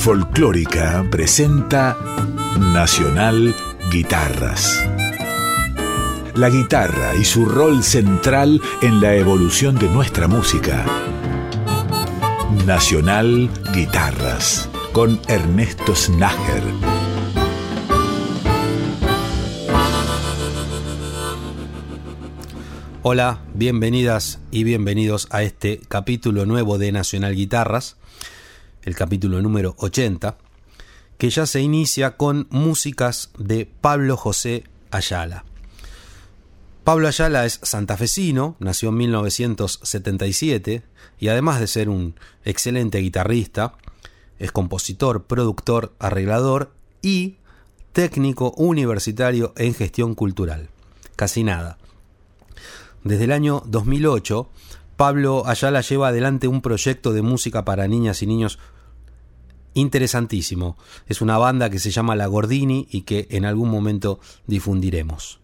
Folclórica presenta Nacional Guitarras. La guitarra y su rol central en la evolución de nuestra música. Nacional Guitarras con Ernesto Snager. Hola, bienvenidas y bienvenidos a este capítulo nuevo de Nacional Guitarras, el capítulo número 80, que ya se inicia con músicas de Pablo José Ayala. Pablo Ayala es santafesino, nació en 1977 y además de ser un excelente guitarrista, es compositor, productor, arreglador y técnico universitario en gestión cultural. Casi nada. Desde el año 2008, Pablo Ayala lleva adelante un proyecto de música para niñas y niños interesantísimo. Es una banda que se llama La Gordini y que en algún momento difundiremos.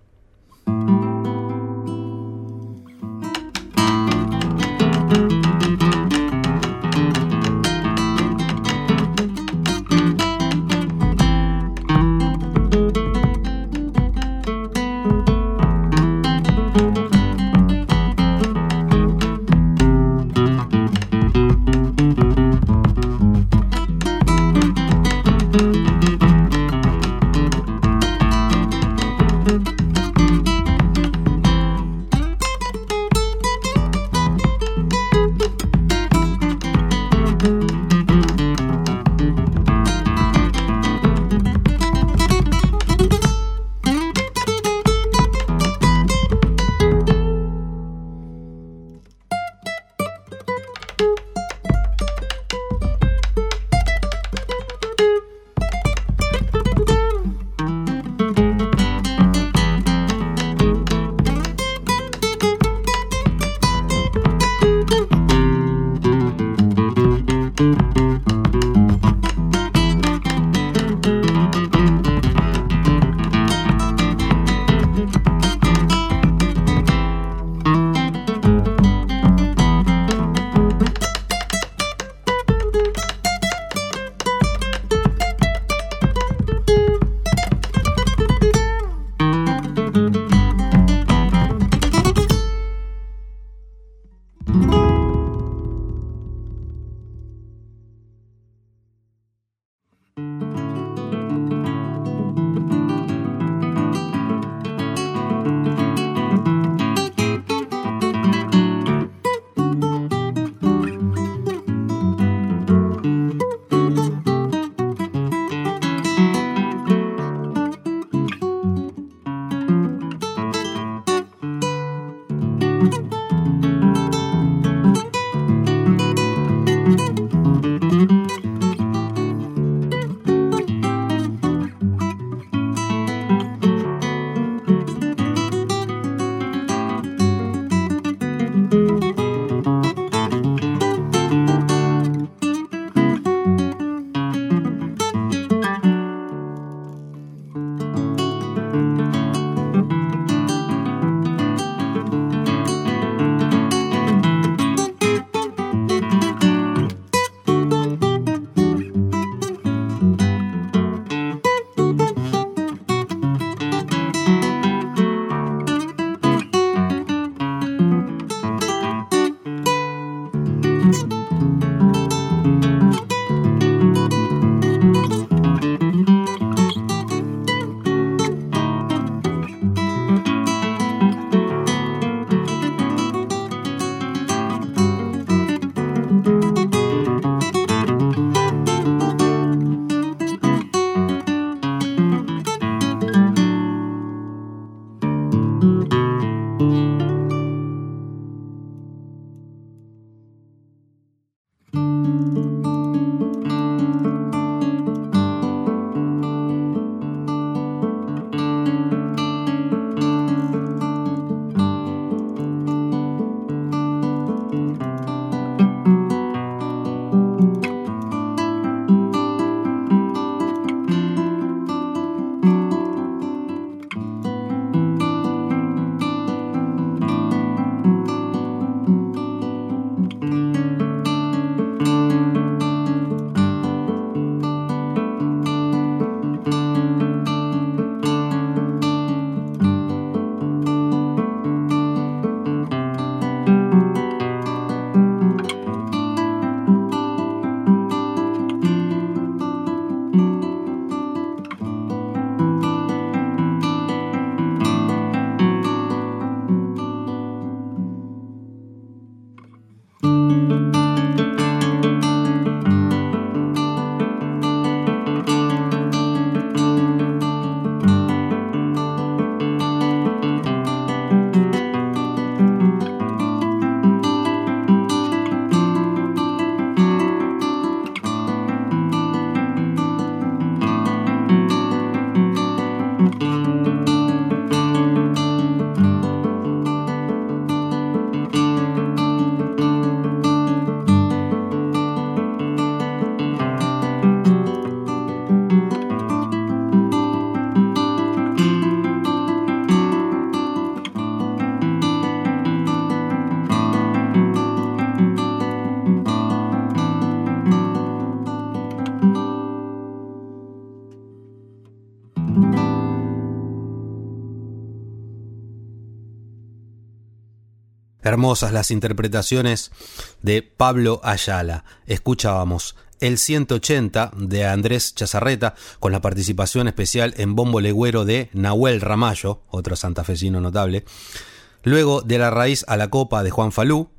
Hermosas las interpretaciones de Pablo Ayala. Escuchábamos el 180 de Andrés Chazarreta, con la participación especial en bombo legüero de Nahuel Ramallo, otro santafesino notable. Luego de la raíz a la copa de Juan Falú,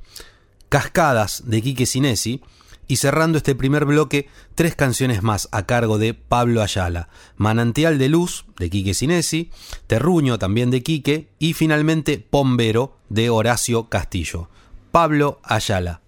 Cascadas de Quique Sinesi, y cerrando este primer bloque, tres canciones más a cargo de Pablo Ayala. Manantial de Luz, de Quique Sinesi, Terruño, también de Quique, y finalmente Pombero, de Horacio Castillo. Pablo Ayala.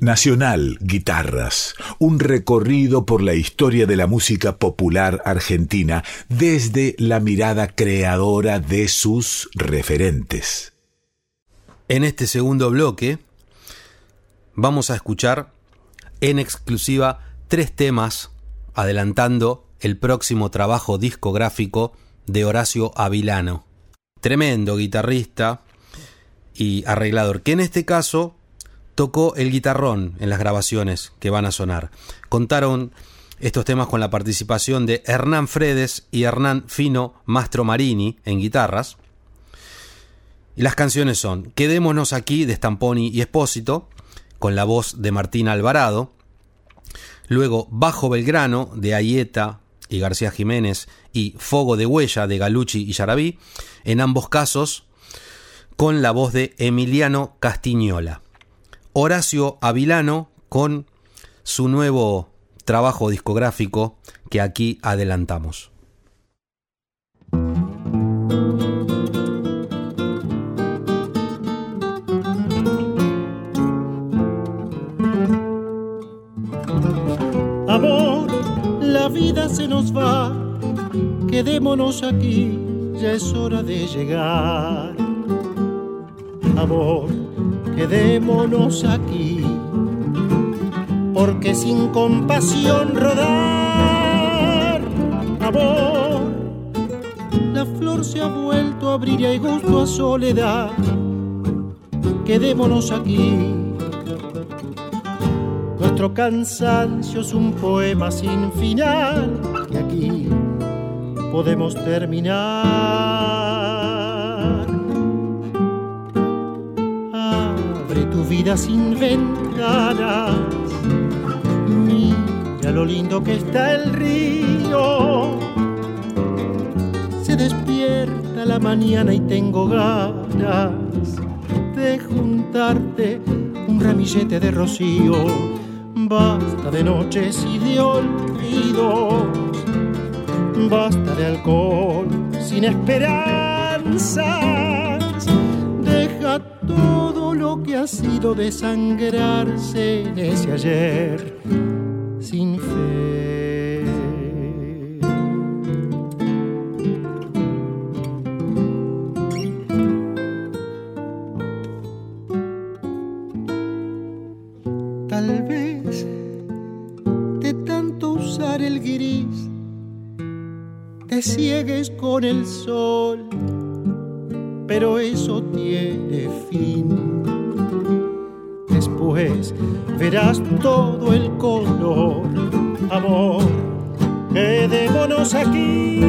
Nacional Guitarras, un recorrido por la historia de la música popular argentina desde la mirada creadora de sus referentes. En este segundo bloque vamos a escuchar en exclusiva tres temas adelantando el próximo trabajo discográfico de Horacio Avilano. Tremendo guitarrista y arreglador, que en este caso tocó el guitarrón en las grabaciones que van a sonar. Contaron estos temas con la participación de Hernán Fredes y Hernán Fino Mastro Marini en guitarras. Y las canciones son Quedémonos aquí de Stamponi y Espósito, con la voz de Martín Alvarado. Luego Bajo Belgrano de Ayeta y García Jiménez y Fogo de Huella de Galucci y Yarabí. En ambos casos con la voz de Emiliano Castiñola. Horacio Avilano con su nuevo trabajo discográfico que aquí adelantamos. Amor, la vida se nos va, quedémonos aquí, ya es hora de llegar. Amor, quedémonos aquí, porque sin compasión rodar, amor, la flor se ha vuelto a abrir y hay gusto a soledad, quedémonos aquí. Nuestro cansancio es un poema sin final y aquí podemos terminar. Vida sin ventanas. Mira lo lindo que está el río. Se despierta la mañana y tengo ganas de juntarte un ramillete de rocío. Basta de noches y de olvidos. Basta de alcohol sin esperanzas. Deja todo lo que ha sido desangrarse en ese ayer sin fe. Tal vez de tanto usar el gris te ciegues con el sol, pero eso todo el color. Amor, quedémonos aquí.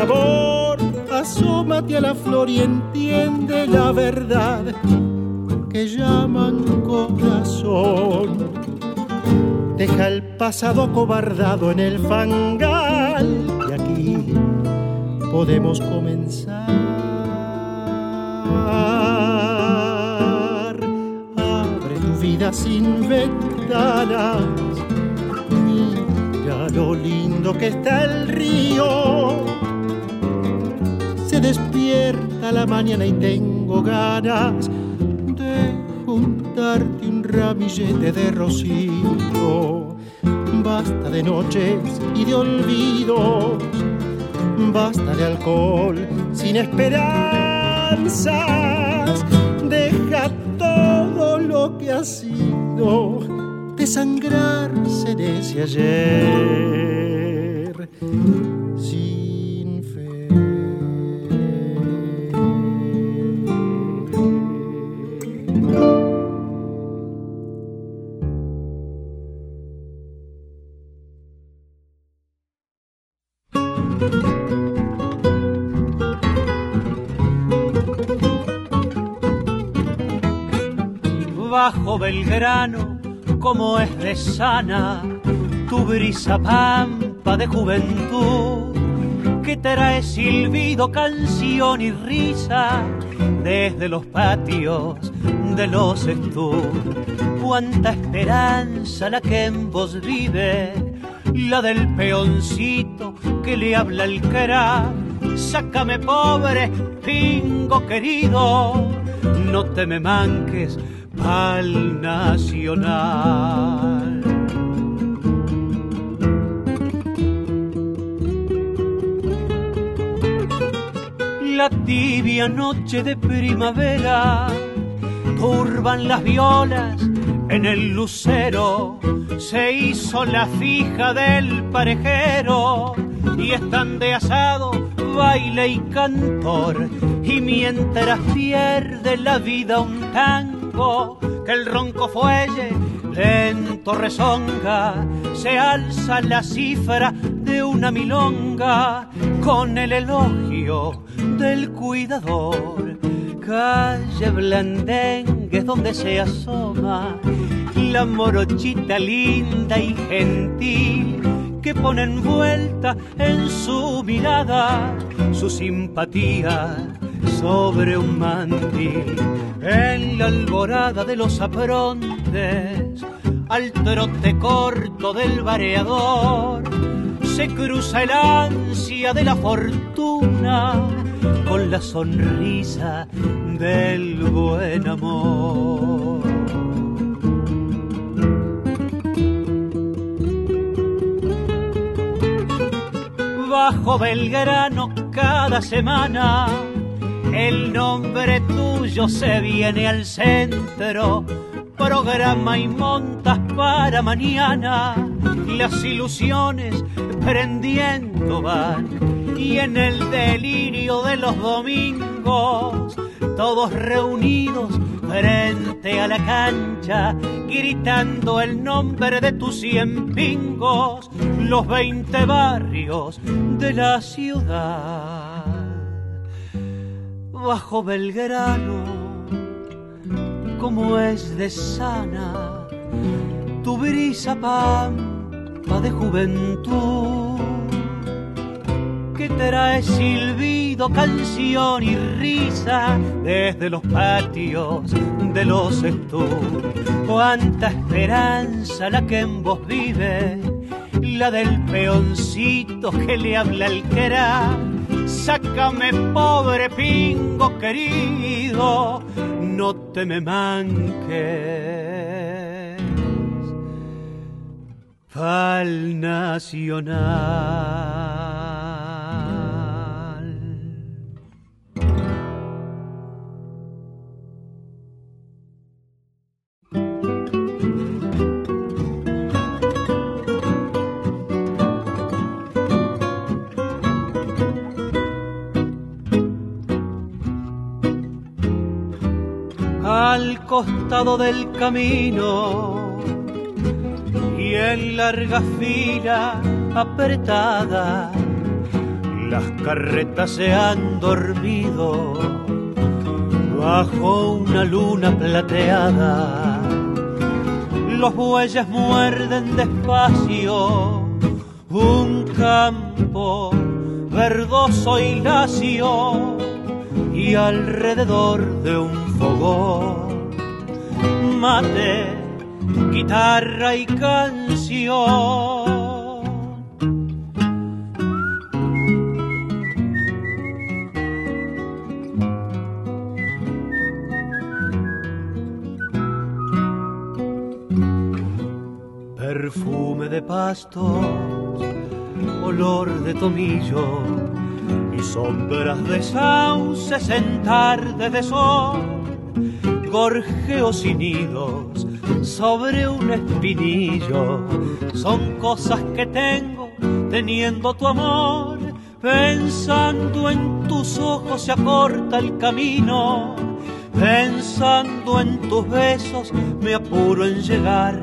Amor, asómate a la flor y entiende la verdad que llaman corazón. Deja el pasado acobardado en el fangal y aquí podemos comenzar. Sin ventanas. Mira lo lindo que está el río. Se despierta la mañana y tengo ganas de juntarte un ramillete de rocío. Basta de noches y de olvidos, basta de alcohol sin esperanzas. Lo que ha sido desangrarse de ese ayer. Sin Belgrano, como es de sana tu brisa pampa de juventud, que trae silbido, canción y risa desde los patios de los estudios. Cuánta esperanza la que en vos vive, la del peoncito que le habla el crack. Sácame pobre, pingo querido, no te me manques al nacional. La tibia noche de primavera turban las violas en el lucero, se hizo la fija del parejero y están de asado baile y cantor y mientras pierde la vida un tango que el ronco fuelle lento rezonga se alza la cifra de una milonga con el elogio del cuidador. Calle blandengue es donde se asoma la morochita linda y gentil que pone envuelta en su mirada su simpatía sobre un mandil en la alborada de los aprontes al trote corto del vareador se cruza el ansia de la fortuna con la sonrisa del buen amor. bajo Belgrano cada semana. El nombre tuyo se viene al centro, programa y montas para mañana. Las ilusiones prendiendo van y en el delirio de los domingos, todos reunidos frente a la cancha, gritando el nombre de tus cien pingos, los veinte barrios de la ciudad. Bajo Belgrano, como es de sana tu brisa pampa de juventud que trae silbido, canción y risa desde los patios de los estudios. Cuánta esperanza la que en vos vive, la del peoncito que le habla el querá. Sácame, pobre pingo querido, no te me manques. Fal Nacional. Del camino y en larga fila apretada las carretas se han dormido bajo una luna plateada. Los bueyes muerden despacio un campo verdoso y lacio y alrededor de un fogón guitarra y canción. Perfume de pastos, olor de tomillo y sombras de sauces en tarde de sol, gorjeos y nidos sobre un espinillo, son cosas que tengo teniendo tu amor, pensando en tus ojos se acorta el camino, pensando en tus besos me apuro en llegar,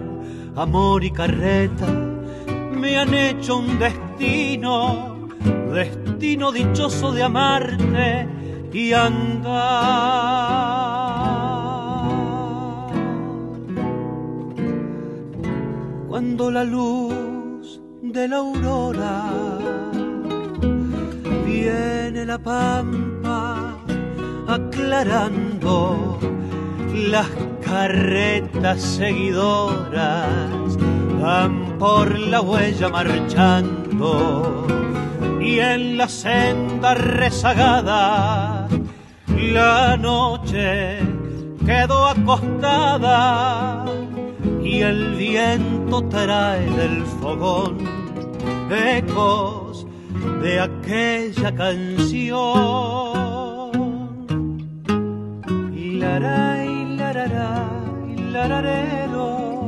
amor y carreta me han hecho un destino destino dichoso de amarte y andar. Cuando la luz de la aurora viene la pampa aclarando las carretas seguidoras van por la huella marchando y en la senda rezagada la noche quedó acostada y el viento trae del fogón ecos de aquella canción. Laray, lararay, lararero,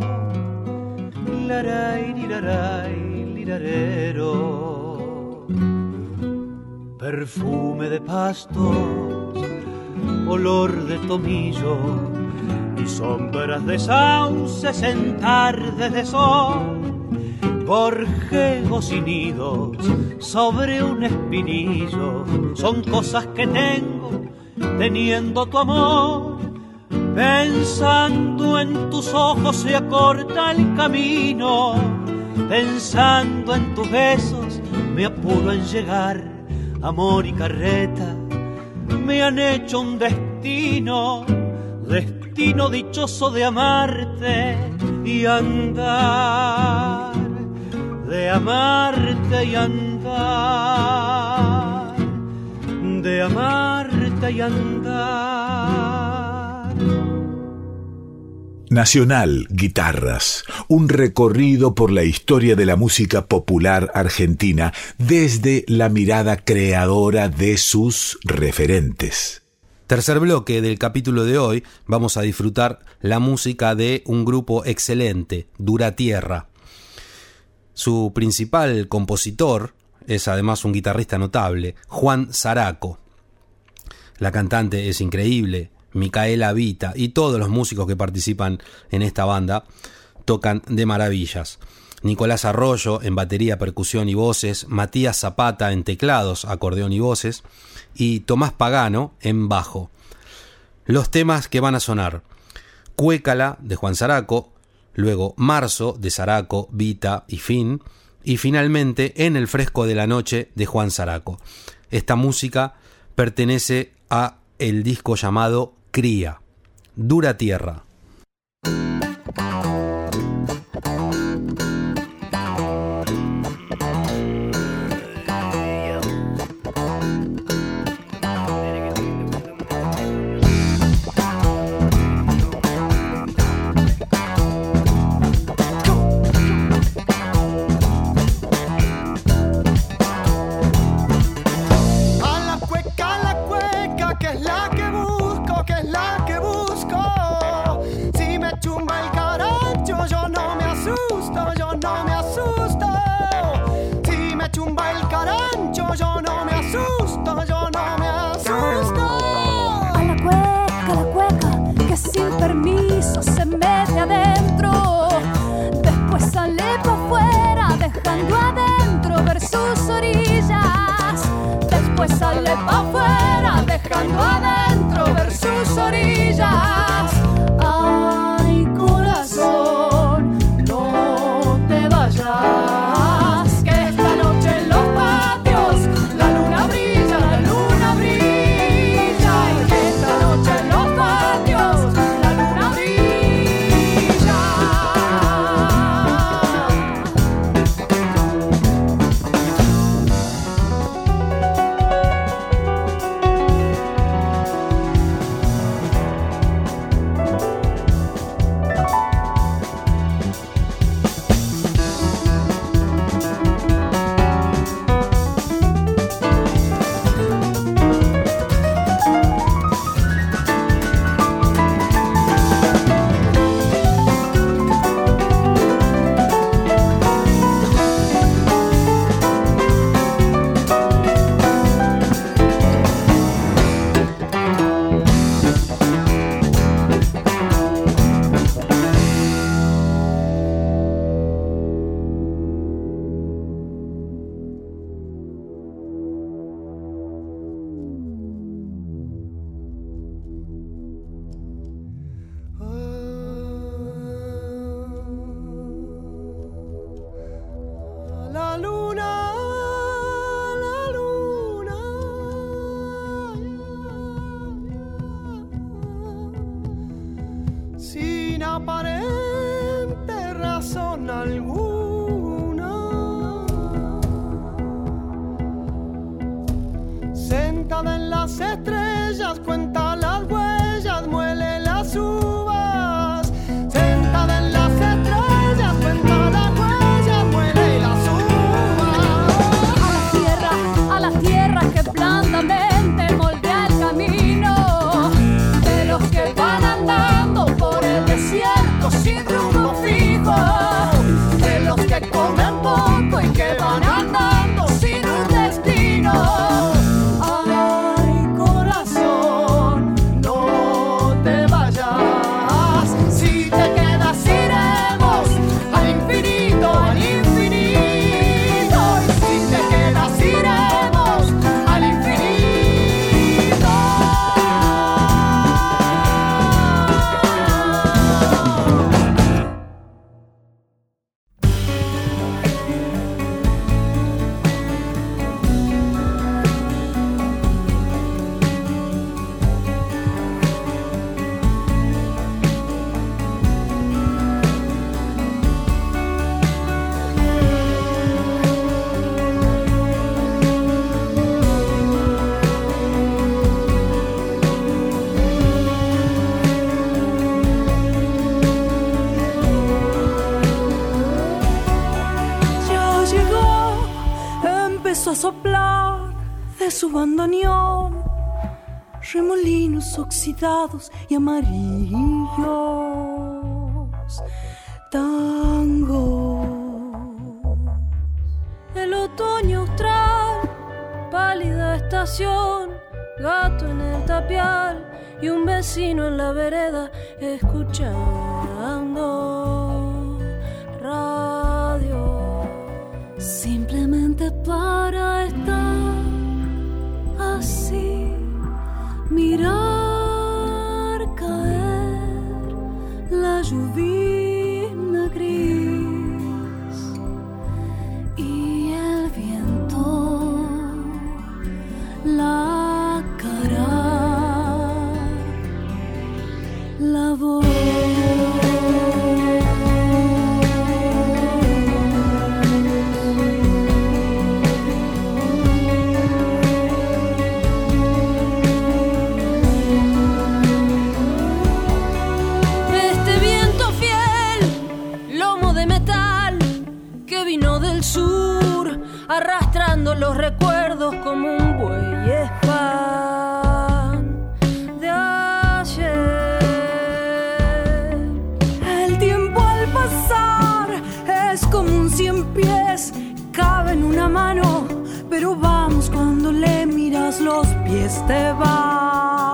laray, liraray, lirarero. Perfume de pastos, olor de tomillo y sombras de sauces en tardes de sol gorjegos y nidos sobre un espinillo son cosas que tengo teniendo tu amor. Pensando en tus ojos se acorta el camino, pensando en tus besos me apuro en llegar. Amor y carreta me han hecho un destino, destino dichoso de amarte y andar de amarte y andar, de amarte y andar. Nacional Guitarras, un recorrido por la historia de la música popular argentina desde la mirada creadora de sus referentes. Tercer bloque del capítulo de hoy, vamos a disfrutar la música de un grupo excelente, Dura Tierra. Su principal compositor es además un guitarrista notable, Juan Zaraco. La cantante es increíble, Micaela Vita y todos los músicos que participan en esta banda tocan de maravillas. Nicolás Arroyo en batería, percusión y voces, Matías Zapata en teclados, acordeón y voces, y Tomás Pagano en bajo. Los temas que van a sonar: Cuécala de Juan Zaraco, luego Marzo de Zaraco, Vita y Fin, y finalmente En el fresco de la noche de Juan Zaraco. Esta música pertenece a el disco llamado Cría, Dura Tierra. oxidados y amarillos. Tango. El otoño austral, pálida estación, gato en el tapial y un vecino en la vereda escuchando radio. Simplemente para estar así, mirando Chover los recuerdos como un buey es pan de ayer. El tiempo al pasar es como un cien pies, cabe en una mano, pero vamos cuando le miras los pies te van.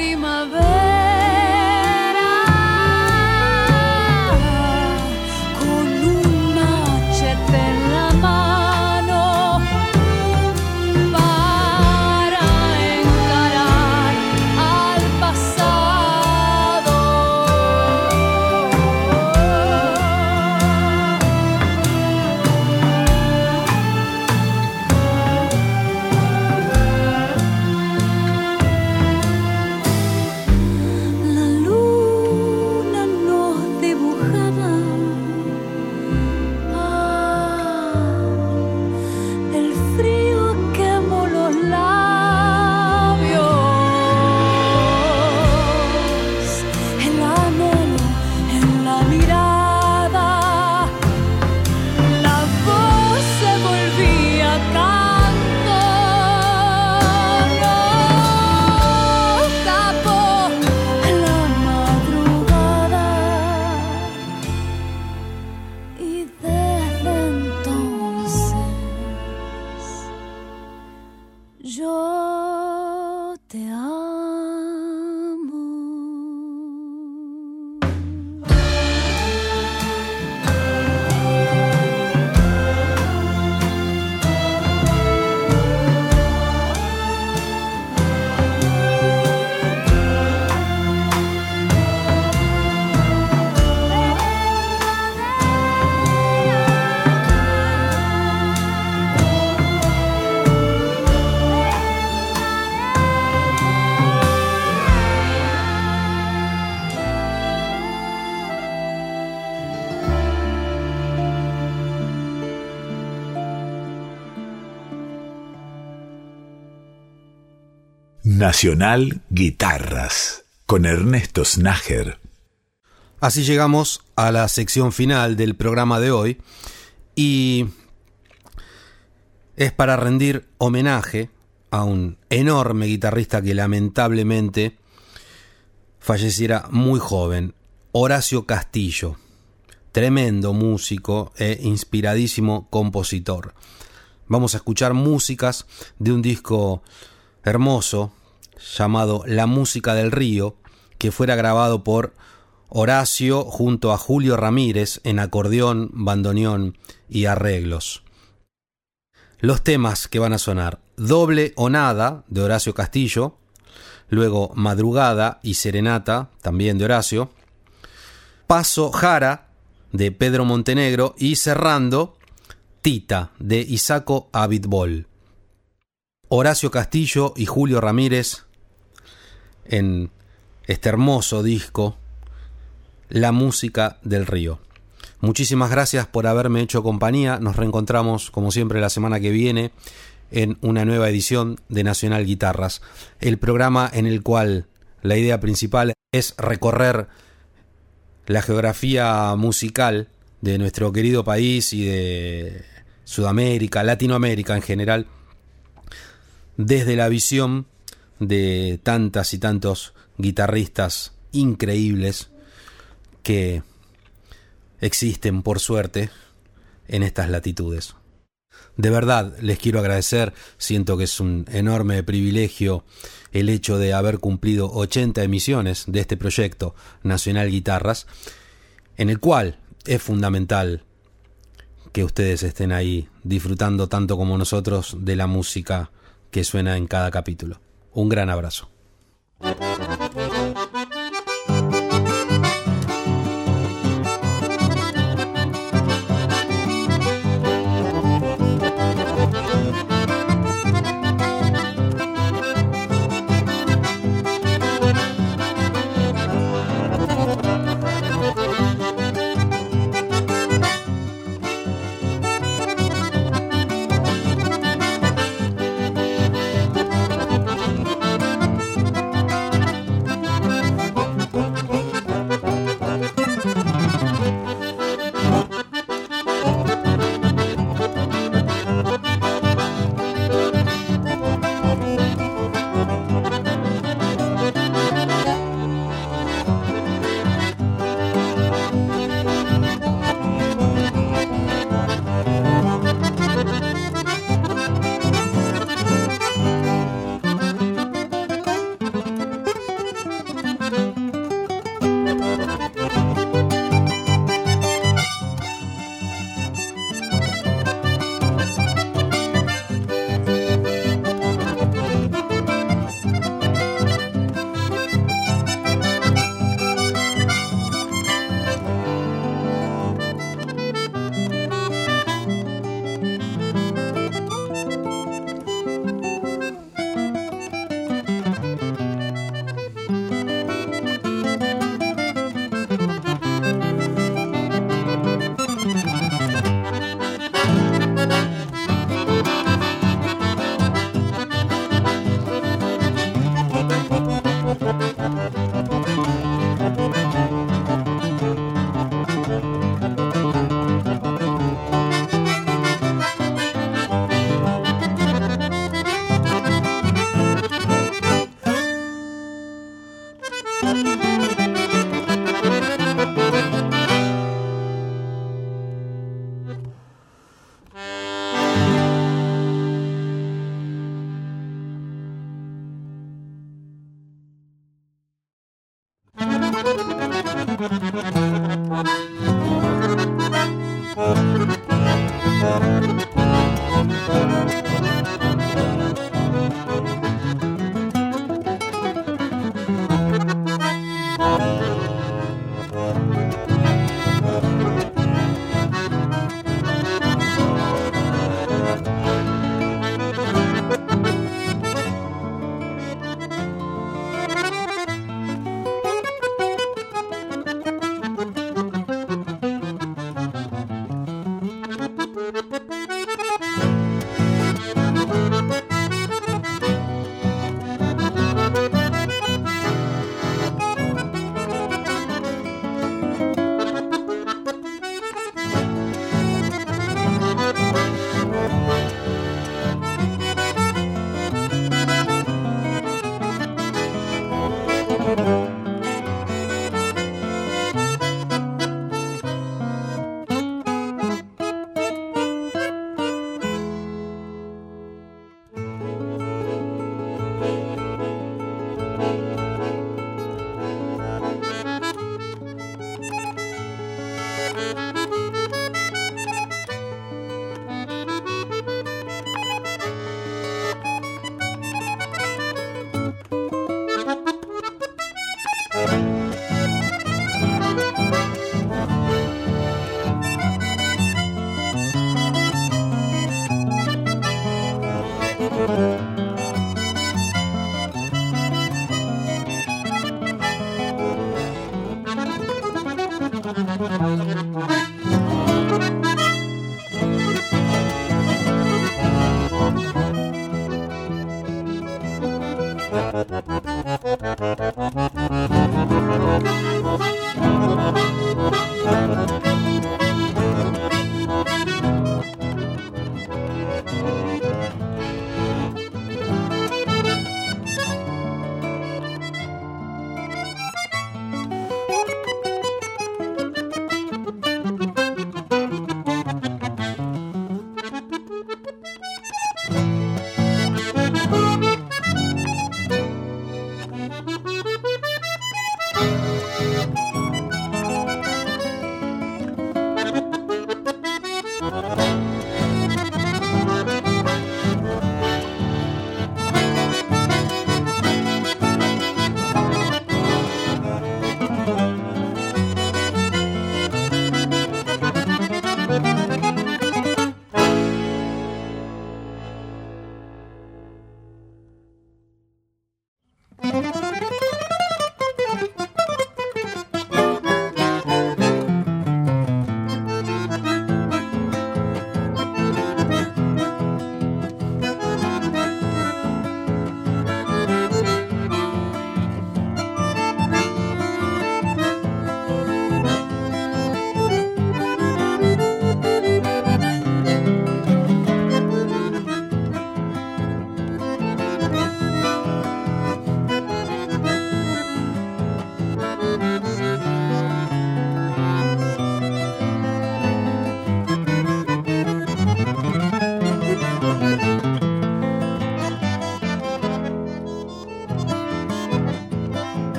Primavera Nacional Guitarras con Ernesto Snager. Así llegamos a la sección final del programa de hoy y es para rendir homenaje a un enorme guitarrista que lamentablemente falleciera muy joven, Horacio Castillo, tremendo músico e inspiradísimo compositor. Vamos a escuchar músicas de un disco hermoso llamado La Música del Río, que fuera grabado por Horacio junto a Julio Ramírez en acordeón, bandoneón y arreglos. Los temas que van a sonar Doble o Nada de Horacio Castillo, luego Madrugada y Serenata también de Horacio, Paso Jara de Pedro Montenegro y cerrando Tita de Isaco Abitbol. Horacio Castillo y Julio Ramírez en este hermoso disco La música del río. Muchísimas gracias por haberme hecho compañía. Nos reencontramos como siempre la semana que viene en una nueva edición de Nacional Guitarras, el programa en el cual la idea principal es recorrer la geografía musical de nuestro querido país y de Sudamérica, Latinoamérica en general, desde la visión de tantas y tantos guitarristas increíbles que existen por suerte en estas latitudes. De verdad, les quiero agradecer, siento que es un enorme privilegio el hecho de haber cumplido 80 emisiones de este proyecto Nacional Guitarras, en el cual es fundamental que ustedes estén ahí disfrutando tanto como nosotros de la música que suena en cada capítulo. Un gran abrazo.